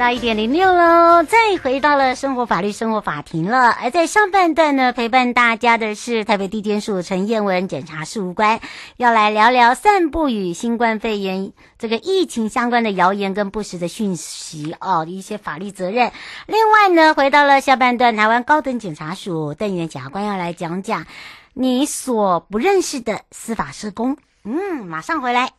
到一点零六喽，再回到了生活法律生活法庭了。而在上半段呢，陪伴大家的是台北地检署陈彦文检察事务官，要来聊聊散布与新冠肺炎这个疫情相关的谣言跟不实的讯息哦，一些法律责任。另外呢，回到了下半段，台湾高等检察署邓元检察官要来讲讲你所不认识的司法社工。嗯，马上回来。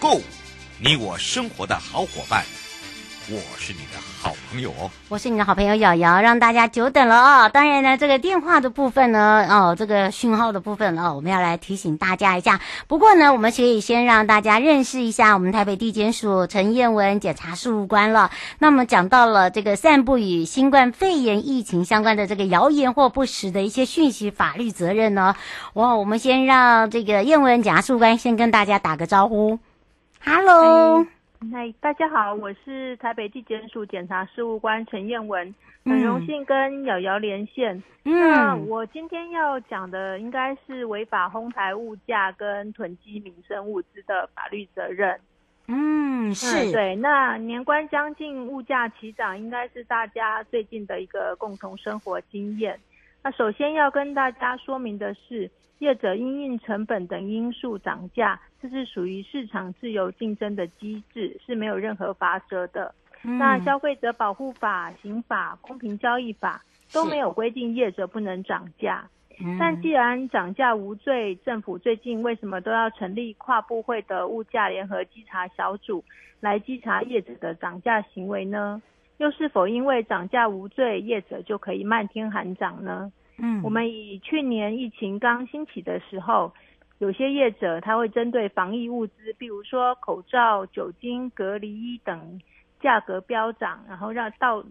Go 你我生活的好伙伴，我是你的好朋友哦，我是你的好朋友瑶瑶，让大家久等了哦。当然呢，这个电话的部分呢，哦，这个讯号的部分哦，我们要来提醒大家一下。不过呢，我们可以先让大家认识一下我们台北地检署陈彦文检察事务官了。那么讲到了这个散布与新冠肺炎疫情相关的这个谣言或不实的一些讯息，法律责任呢，哇，我们先让这个彦文检察事务官先跟大家打个招呼，Hello。嗨，大家好，我是台北地检署检察事务官陈燕文，很荣幸跟瑶瑶连线。嗯，那我今天要讲的应该是违法哄抬物价跟囤积民生物资的法律责任。嗯，是。嗯，对，那年关将近，物价齐涨，应该是大家最近的一个共同生活经验。那首先要跟大家说明的是，业者因应成本等因素涨价，这是属于市场自由竞争的机制，是没有任何罚则的。嗯、那消费者保护法、刑法、公平交易法都没有规定业者不能涨价。嗯、但既然涨价无罪，政府最近为什么都要成立跨部会的物价联合稽查小组来稽查业者的涨价行为呢？又是否因为涨价无罪，业者就可以漫天喊涨呢？嗯，我们以去年疫情刚兴起的时候，有些业者他会针对防疫物资，比如说口罩、酒精、隔离衣等价格飙涨，然后让到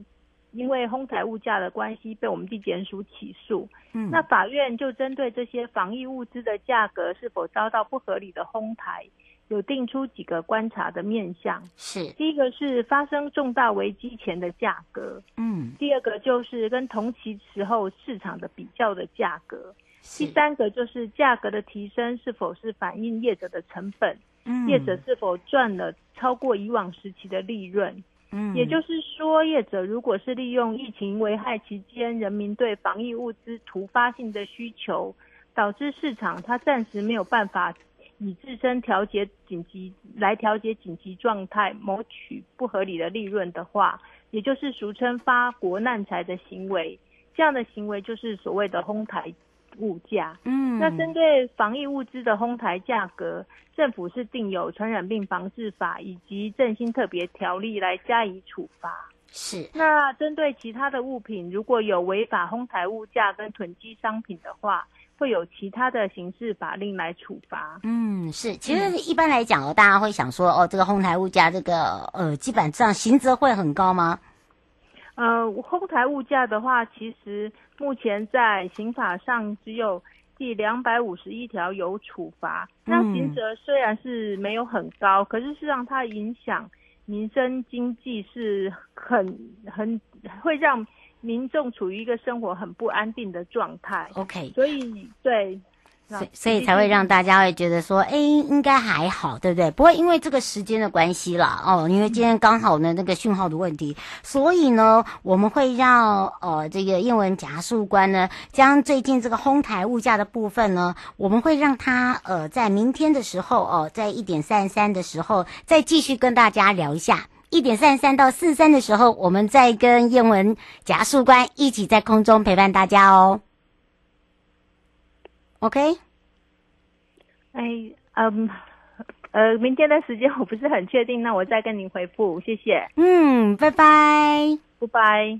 因为哄抬物价的关系被我们地检署起诉。嗯，那法院就针对这些防疫物资的价格是否遭到不合理的哄抬，有定出几个观察的面向，是。第一个是发生重大危机前的价格，嗯，第二个就是跟同期时候市场的比较的价格，第三个就是价格的提升是否是反映业者的成本，嗯，业者是否赚了超过以往时期的利润，嗯，也就是说，业者如果是利用疫情危害期间人民对防疫物资突发性的需求，导致市场它暂时没有办法。以自身调节紧急来调节紧急状态，谋取不合理的利润的话，也就是俗称发国难财的行为，这样的行为就是所谓的哄抬物价。嗯，那针对防疫物资的哄抬价格，政府是定有传染病防治法以及振兴特别条例来加以处罚。是，那针对其他的物品，如果有违法哄抬物价跟囤积商品的话，会有其他的刑事法令来处罚。嗯，是，其实一般来讲哦，大家会想说，哦，这个哄抬物价，这个呃，基本上刑责会很高吗？呃，哄抬物价的话，其实目前在刑法上只有第两百五十一条有处罚。那刑责虽然是没有很高，可是事实上它影响民生经济是很很会让。民众处于一个生活很不安定的状态，OK，所以对，所以所以才会让大家会觉得说，哎，应该还好，对不对？不会因为这个时间的关系啦，哦，因为今天刚好呢那个讯号的问题，所以呢我们会让呃这个英文夹述官呢将最近这个哄抬物价的部分呢，我们会让他呃在明天的时候哦，在一点三三的时候再继续跟大家聊一下。一点三十三到四十三的时候，我们再跟燕文检察事务官一起在空中陪伴大家哦。OK？哎，嗯，呃，明天的时间我不是很确定，那我再跟您回复，谢谢。嗯，拜拜，拜拜。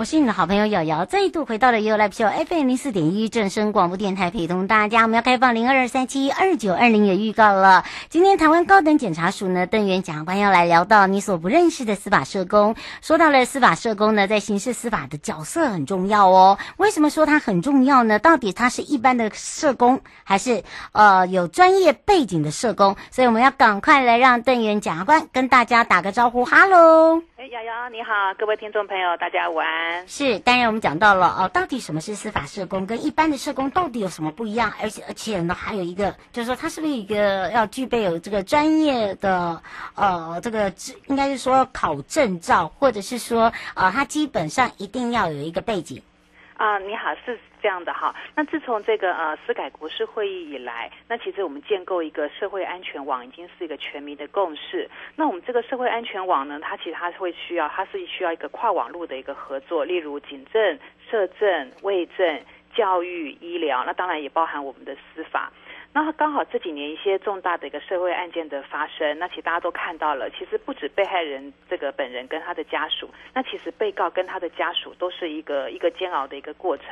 我是你的好朋友瑶瑶，再度回到了 You Live Show FM 零四点一正声广播电台，陪同大家。我们要开放零二二三七二九二零也预告了。今天台湾高等检察署呢，邓元检察官要来聊到你所不认识的司法社工。说到了司法社工呢，在刑事司法的角色很重要哦。为什么说它很重要呢？到底他是一般的社工，还是呃有专业背景的社工？所以我们要赶快来让邓元检察官跟大家打个招呼，哈喽。哎，瑶瑶你好，各位听众朋友，大家午安。是，当然我们讲到了哦，到底什么是司法社工，跟一般的社工到底有什么不一样？而且而且呢，还有一个就是说，他是不是一个要具备有这个专业的呃，这个应该是说考证照，或者是说呃，他基本上一定要有一个背景。啊，你好，是。这样的哈，那自从这个呃司改国事会议以来，那其实我们建构一个社会安全网已经是一个全民的共识。那我们这个社会安全网呢，它其实它会需要，它是需要一个跨网络的一个合作，例如警政、社政、卫政、教育、医疗，那当然也包含我们的司法。那刚好这几年一些重大的一个社会案件的发生，那其实大家都看到了，其实不止被害人这个本人跟他的家属，那其实被告跟他的家属都是一个一个煎熬的一个过程。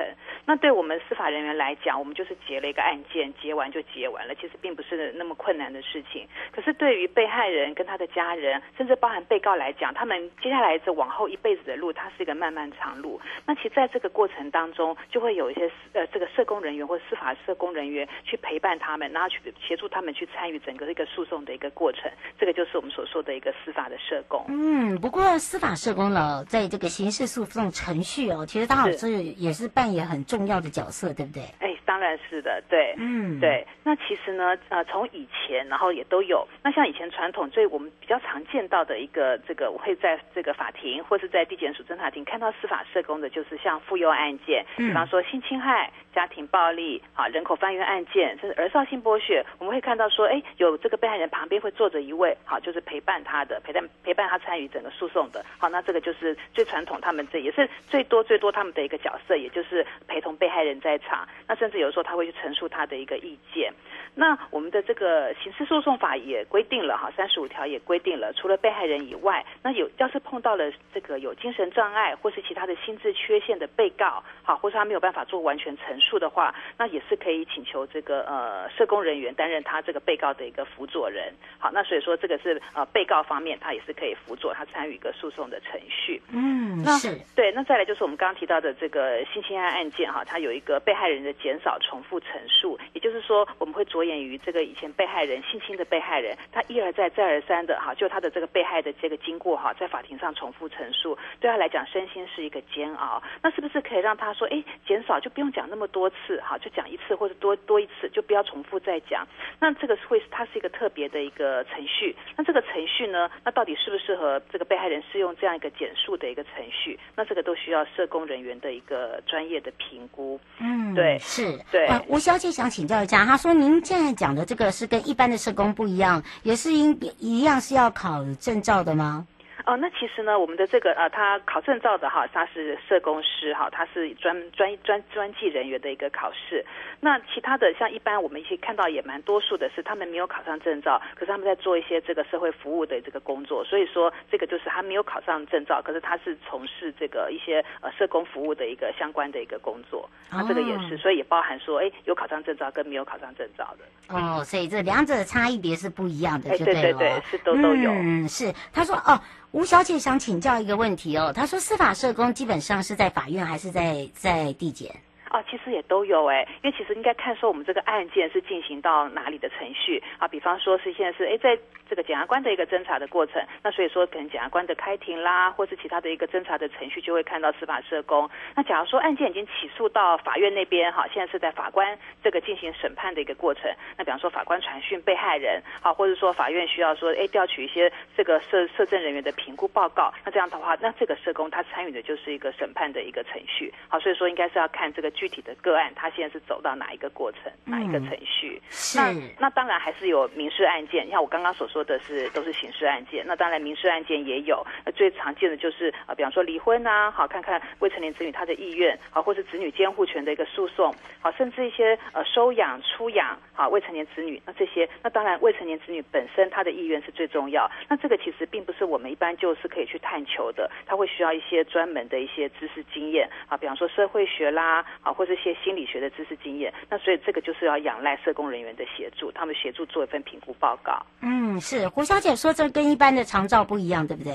那对我们司法人员来讲，我们就是结了一个案件，结完就结完了，其实并不是那么困难的事情。可是对于被害人跟他的家人，甚至包含被告来讲，他们接下来这往后一辈子的路，它是一个漫漫长路。那其实在这个过程当中，就会有一些呃这个社工人员或司法社工人员去陪伴他。他们，然后去协助他们去参与整个一个诉讼的一个过程，这个就是我们所说的一个司法的社工。嗯，不过司法社工呢，在这个刑事诉讼程序哦，其实他好像也是扮演很重要的角色，对不对？哎，当然是的，对，嗯，对。那其实呢，呃，从以前然后也都有。那像以前传统，最我们比较常见到的一个这个，我会在这个法庭或是在地检署侦查庭看到司法社工的，就是像妇幼案件，比方说性侵害、家庭暴力啊、人口贩运案件，甚至儿少。性剥削，我们会看到说，哎，有这个被害人旁边会坐着一位，好，就是陪伴他的，陪伴陪伴他参与整个诉讼的，好，那这个就是最传统，他们这也是最多最多他们的一个角色，也就是陪同被害人在场，那甚至有时候他会去陈述他的一个意见。那我们的这个刑事诉讼法也规定了哈，三十五条也规定了，除了被害人以外，那有要是碰到了这个有精神障碍或是其他的心智缺陷的被告，好，或是他没有办法做完全陈述的话，那也是可以请求这个呃社工人员担任他这个被告的一个辅佐人。好，那所以说这个是呃被告方面他也是可以辅佐他参与一个诉讼的程序。嗯，那是对。那再来就是我们刚刚提到的这个性侵害案件哈，它有一个被害人的减少重复陈述，也就是说我们会着。眼于这个以前被害人性侵的被害人，他一而再再而三的哈，就他的这个被害的这个经过哈，在法庭上重复陈述，对他来讲身心是一个煎熬。那是不是可以让他说，哎，减少就不用讲那么多次哈，就讲一次或者多多一次，就不要重复再讲？那这个会它是一个特别的一个程序。那这个程序呢，那到底适不适合这个被害人适用这样一个简述的一个程序？那这个都需要社工人员的一个专业的评估。嗯，对，是对。吴小姐想请教一下，她说您。现在讲的这个是跟一般的社工不一样，也是应一样是要考证照的吗？哦，那其实呢，我们的这个呃，他考证照的哈，他是社工师哈，他是专专专专技人员的一个考试。那其他的像一般我们一些看到也蛮多数的是，他们没有考上证照，可是他们在做一些这个社会服务的这个工作。所以说这个就是他没有考上证照，可是他是从事这个一些呃社工服务的一个相关的一个工作。那这个也是，所以也包含说，哎，有考上证照跟没有考上证照的。哦，所以这两者的差异别是不一样的，哎，对对对，是都都有。嗯，是。他说哦。吴小姐想请教一个问题哦，她说司法社工基本上是在法院还是在在地检？哦，其实也都有哎，因为其实应该看说我们这个案件是进行到哪里的程序啊，比方说是现在是哎，在这个检察官的一个侦查的过程，那所以说可能检察官的开庭啦，或是其他的一个侦查的程序，就会看到司法社工。那假如说案件已经起诉到法院那边哈，现在是在法官这个进行审判的一个过程，那比方说法官传讯被害人，好，或者说法院需要说哎调取一些这个社社政人员的评估报告，那这样的话，那这个社工他参与的就是一个审判的一个程序，好，所以说应该是要看这个。具体的个案，他现在是走到哪一个过程，哪一个程序？是。那那当然还是有民事案件，像我刚刚所说的是都是刑事案件。那当然民事案件也有，那最常见的就是啊，比方说离婚啊，好，看看未成年子女他的意愿，好，或是子女监护权的一个诉讼，好，甚至一些呃收养、出养，好，未成年子女，那这些，那当然未成年子女本身他的意愿是最重要。那这个其实并不是我们一般就是可以去探求的，他会需要一些专门的一些知识经验啊，比方说社会学啦。啊，或者一些心理学的知识经验，那所以这个就是要仰赖社工人员的协助，他们协助做一份评估报告。嗯，是胡小姐说，这跟一般的长照不一样，对不对？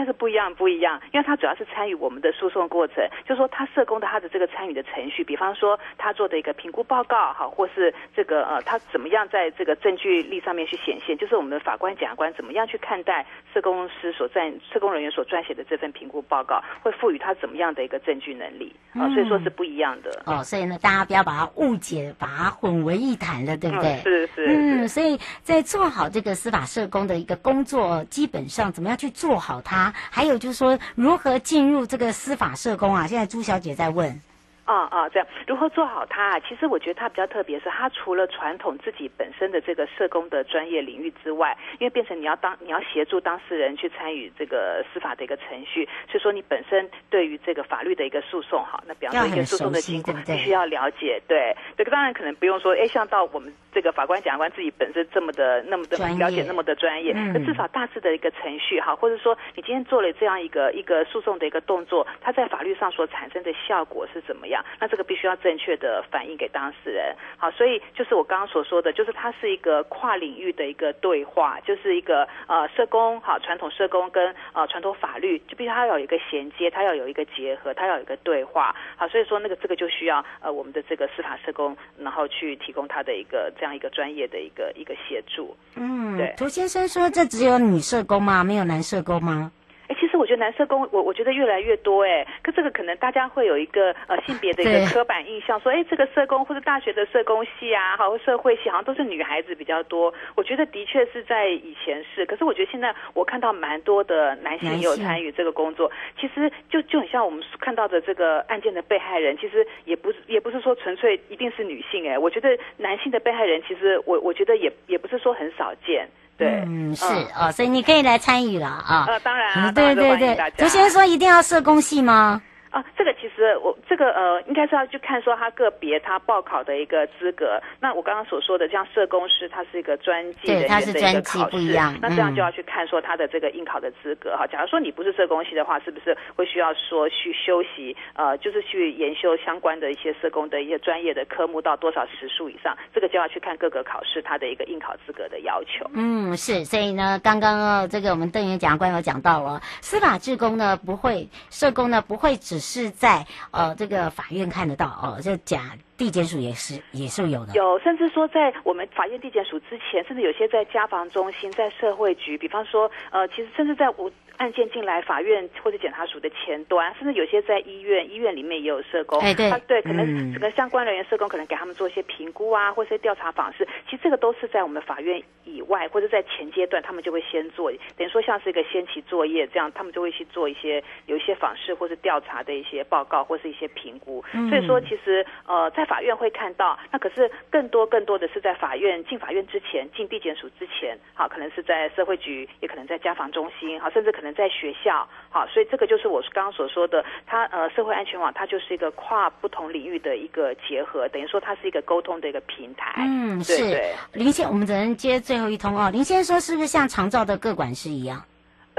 该。是不一样，不一样，因为他主要是参与我们的诉讼过程，就是说他社工的他的这个参与的程序，比方说他做的一个评估报告，哈，或是这个呃，他怎么样在这个证据力上面去显现，就是我们的法官、检察官怎么样去看待社工师所撰、社工人员所撰写的这份评估报告，会赋予他怎么样的一个证据能力啊、呃，所以说是不一样的。哦，所以呢，大家不要把它误解，把它混为一谈了，对不对？嗯、是是。嗯，所以在做好这个司法社工的一个工作，基本上怎么样去做好它？还有就是说，如何进入这个司法社工啊？现在朱小姐在问。啊啊，这样如何做好它啊？其实我觉得它比较特别，是它除了传统自己本身的这个社工的专业领域之外，因为变成你要当你要协助当事人去参与这个司法的一个程序，所以说你本身对于这个法律的一个诉讼，哈，那比方说一个诉讼的经过，必须要了解。对，这个当然可能不用说，哎，像到我们这个法官、检察官自己本身这么的那么的了解那么的专业，那至少大致的一个程序，哈，或者说你今天做了这样一个一个诉讼的一个动作，它在法律上所产生的效果是怎么样？那这个必须要正确的反映给当事人，好，所以就是我刚刚所说的，就是它是一个跨领域的一个对话，就是一个呃社工，好，传统社工跟呃传统法律，就必须它要有一个衔接，它要有一个结合，它要有一个对话，好，所以说那个这个就需要呃我们的这个司法社工，然后去提供他的一个这样一个专业的一个一个协助。嗯，对。涂先生说，这只有女社工吗？没有男社工吗？哎，其实我觉得男社工，我我觉得越来越多哎，可这个可能大家会有一个呃性别的一个刻板印象，说哎这个社工或者大学的社工系啊，好社会系好像都是女孩子比较多。我觉得的确是在以前是，可是我觉得现在我看到蛮多的男性也有参与这个工作。其实就就很像我们看到的这个案件的被害人，其实也不是也不是说纯粹一定是女性哎，我觉得男性的被害人其实我我觉得也也不是说很少见。对，嗯，是哦，所以你可以来参与了啊。呃，当然，啊，对对对。涂先生说一定要社工系吗？啊，这个其实我这个呃，应该是要去看说他个别他报考的一个资格。那我刚刚所说的像社工师，他是一个专技人员的一个考试，嗯、那这样就要去看说他的这个应考的资格哈。假如说你不是社工系的话，是不是会需要说去修习呃，就是去研修相关的一些社工的一些专业的科目到多少时数以上？这个就要去看各个考试他的一个应考资格的要求。嗯，是，所以呢，刚刚呃，这个我们邓元检察官有讲到了，司法志工呢不会，社工呢不会只。是在呃这个法院看得到哦，这假地检署也是也是有的，有甚至说在我们法院地检署之前，甚至有些在家防中心、在社会局，比方说呃，其实甚至在我。案件进来法院或者检察署的前端，甚至有些在医院，医院里面也有社工。哎，对，啊、对，可能整个相关人员社工可能给他们做一些评估啊，或者调查访视。其实这个都是在我们法院以外，或者在前阶段，他们就会先做，等于说像是一个先期作业，这样他们就会去做一些有一些访视或是调查的一些报告或是一些评估。所以说，其实呃，在法院会看到，那可是更多更多的是在法院进法院之前，进地检署之前，好，可能是在社会局，也可能在家防中心，好，甚至可能在学校。好，所以这个就是我刚刚所说的，它呃社会安全网，它就是一个跨不同领域的一个结合，等于说它是一个沟通的一个平台。嗯，对对是。林先，我们只能接最后一通哦。林先生说，是不是像长照的各管师一样？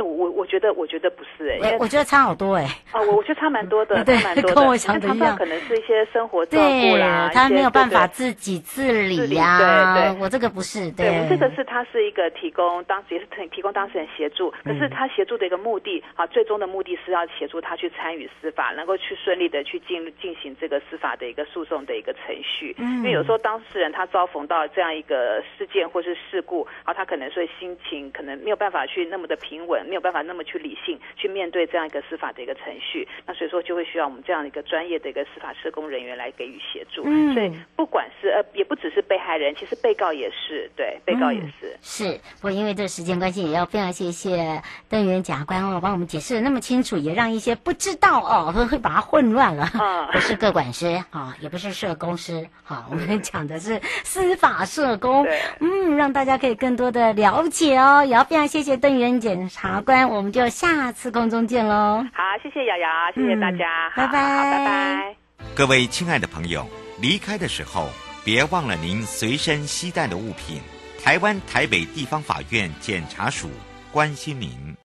我我觉得我觉得不是哎、欸，我觉得差好多哎、欸。啊，我我觉得差蛮多的，对，差蛮多的。跟我想的一样，可能是一些生活照顾啦，他没有办法自己自理呀、啊。对对，我这个不是。对，对我们这个是他是一个提供当时也是提提供当事人协助，可是他协助的一个目的啊，最终的目的是要协助他去参与司法，能够去顺利的去进进行这个司法的一个诉讼的一个程序。嗯。因为有时候当事人他遭逢到这样一个事件或是事故，啊，他可能所以心情可能没有办法去那么的平稳，没有办法那么去理。性去面对这样一个司法的一个程序，那所以说就会需要我们这样一个专业的一个司法社工人员来给予协助。嗯，所以不管是呃，也不只是被害人，其实被告也是，对，被告也是。嗯、是，不过因为这时间关系，也要非常谢谢邓元检察官哦，帮我们解释的那么清楚，也让一些不知道哦，会会把它混乱了。啊、嗯，不是个管师啊、哦，也不是社工师，好、哦，我们讲的是司法社工。对，嗯，让大家可以更多的了解哦，也要非常谢谢邓元检察官，我们就。下次空中见喽！好，谢谢瑶瑶，谢谢大家，嗯、拜拜，拜拜。各位亲爱的朋友，离开的时候别忘了您随身携带的物品。台湾台北地方法院检察署关心您。